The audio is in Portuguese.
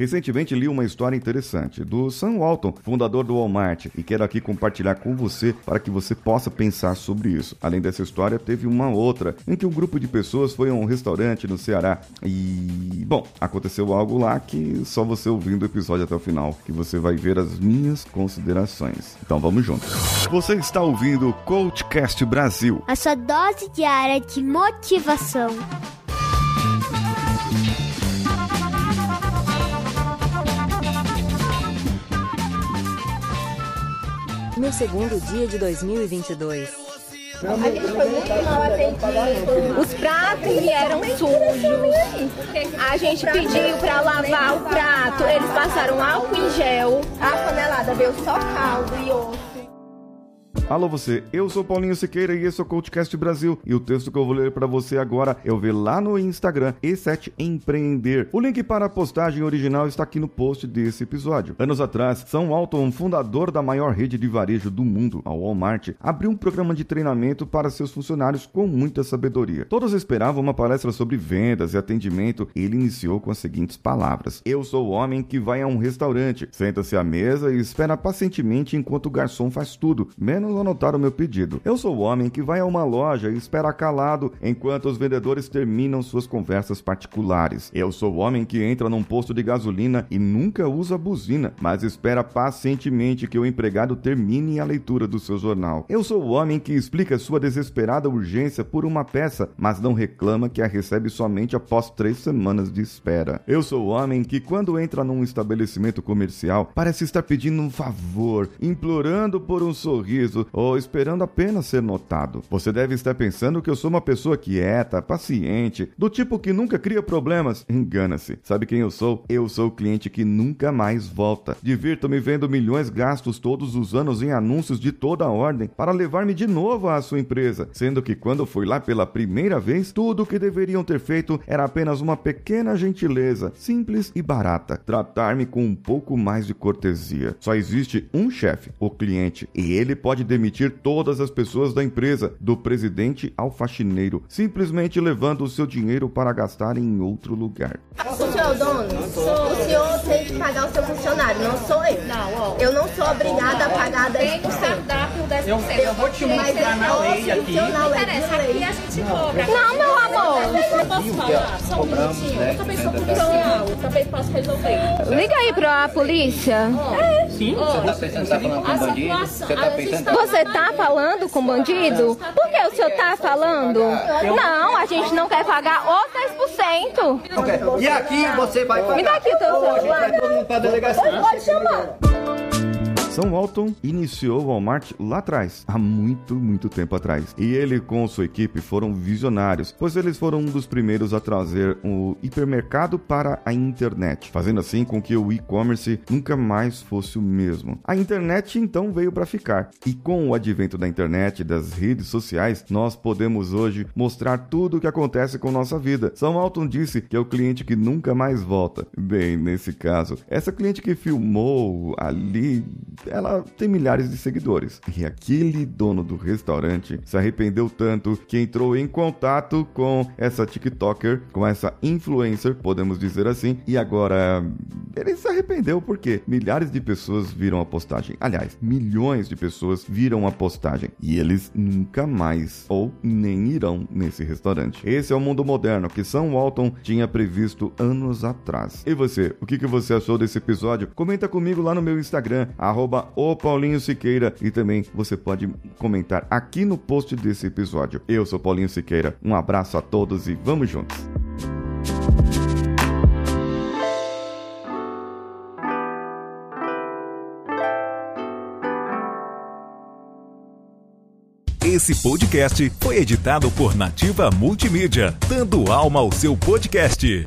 Recentemente li uma história interessante do Sam Walton, fundador do Walmart, e quero aqui compartilhar com você para que você possa pensar sobre isso. Além dessa história, teve uma outra em que um grupo de pessoas foi a um restaurante no Ceará e, bom, aconteceu algo lá que só você ouvindo o episódio até o final que você vai ver as minhas considerações. Então vamos juntos. Você está ouvindo o Coachcast Brasil. A sua dose diária de motivação. No segundo dia de 2022. A gente foi muito mal atendido. Os pratos vieram sujos. A gente pediu para lavar o prato. Eles passaram álcool em gel. A panelada veio só caldo e osso. Alô você, eu sou Paulinho Siqueira e esse é o CoachCast Brasil. E o texto que eu vou ler para você agora eu vi lá no Instagram E7 Empreender. O link para a postagem original está aqui no post desse episódio. Anos atrás, São Alton, fundador da maior rede de varejo do mundo, a Walmart, abriu um programa de treinamento para seus funcionários com muita sabedoria. Todos esperavam uma palestra sobre vendas e atendimento e ele iniciou com as seguintes palavras: Eu sou o homem que vai a um restaurante, senta-se à mesa e espera pacientemente enquanto o garçom faz tudo, menos anotar o meu pedido. Eu sou o homem que vai a uma loja e espera calado enquanto os vendedores terminam suas conversas particulares. Eu sou o homem que entra num posto de gasolina e nunca usa buzina, mas espera pacientemente que o empregado termine a leitura do seu jornal. Eu sou o homem que explica sua desesperada urgência por uma peça, mas não reclama que a recebe somente após três semanas de espera. Eu sou o homem que, quando entra num estabelecimento comercial, parece estar pedindo um favor, implorando por um sorriso ou esperando apenas ser notado. Você deve estar pensando que eu sou uma pessoa quieta, paciente, do tipo que nunca cria problemas. Engana-se. Sabe quem eu sou? Eu sou o cliente que nunca mais volta. Divirto-me vendo milhões gastos todos os anos em anúncios de toda a ordem para levar-me de novo à sua empresa, sendo que quando fui lá pela primeira vez, tudo o que deveriam ter feito era apenas uma pequena gentileza, simples e barata, tratar-me com um pouco mais de cortesia. Só existe um chefe, o cliente, e ele pode demitir todas as pessoas da empresa, do presidente ao faxineiro, simplesmente levando o seu dinheiro para gastar em outro lugar. O senhor é o dono? O senhor tem que pagar o seu funcionário, não sou eu. Não, ó. Eu não sou obrigada a pagar 10%. Tem o cardápio 10%. Eu, eu vou te mostrar na lei aqui. Não é interessa, aqui a gente cobra. Não, amor. Eu posso falar? Só um minutinho. Eu também sou policial, eu também posso resolver. Liga aí pra polícia. Sim, você tá pensando que tá falando com A bandido? Você tá pensando tá- Você tá falando com bandido? Por que o senhor tá falando? Não, a gente não quer pagar os 10%. E aqui você vai pagar. Me dá aqui o teu celular. vai todo mundo pra delegacia. Pode chamar. São Walton iniciou o Walmart lá atrás, há muito, muito tempo atrás. E ele com sua equipe foram visionários, pois eles foram um dos primeiros a trazer o hipermercado para a internet, fazendo assim com que o e-commerce nunca mais fosse o mesmo. A internet então veio para ficar. E com o advento da internet e das redes sociais, nós podemos hoje mostrar tudo o que acontece com nossa vida. São Walton disse que é o cliente que nunca mais volta. Bem, nesse caso, essa cliente que filmou ali ela tem milhares de seguidores. E aquele dono do restaurante se arrependeu tanto que entrou em contato com essa TikToker, com essa influencer, podemos dizer assim, e agora ele se arrependeu porque milhares de pessoas viram a postagem. Aliás, milhões de pessoas viram a postagem e eles nunca mais ou nem irão nesse restaurante. Esse é o mundo moderno que Sam Walton tinha previsto anos atrás. E você, o que, que você achou desse episódio? Comenta comigo lá no meu Instagram, arroba o Paulinho Siqueira, e também você pode comentar aqui no post desse episódio. Eu sou Paulinho Siqueira, um abraço a todos e vamos juntos! Esse podcast foi editado por Nativa Multimídia, dando alma ao seu podcast.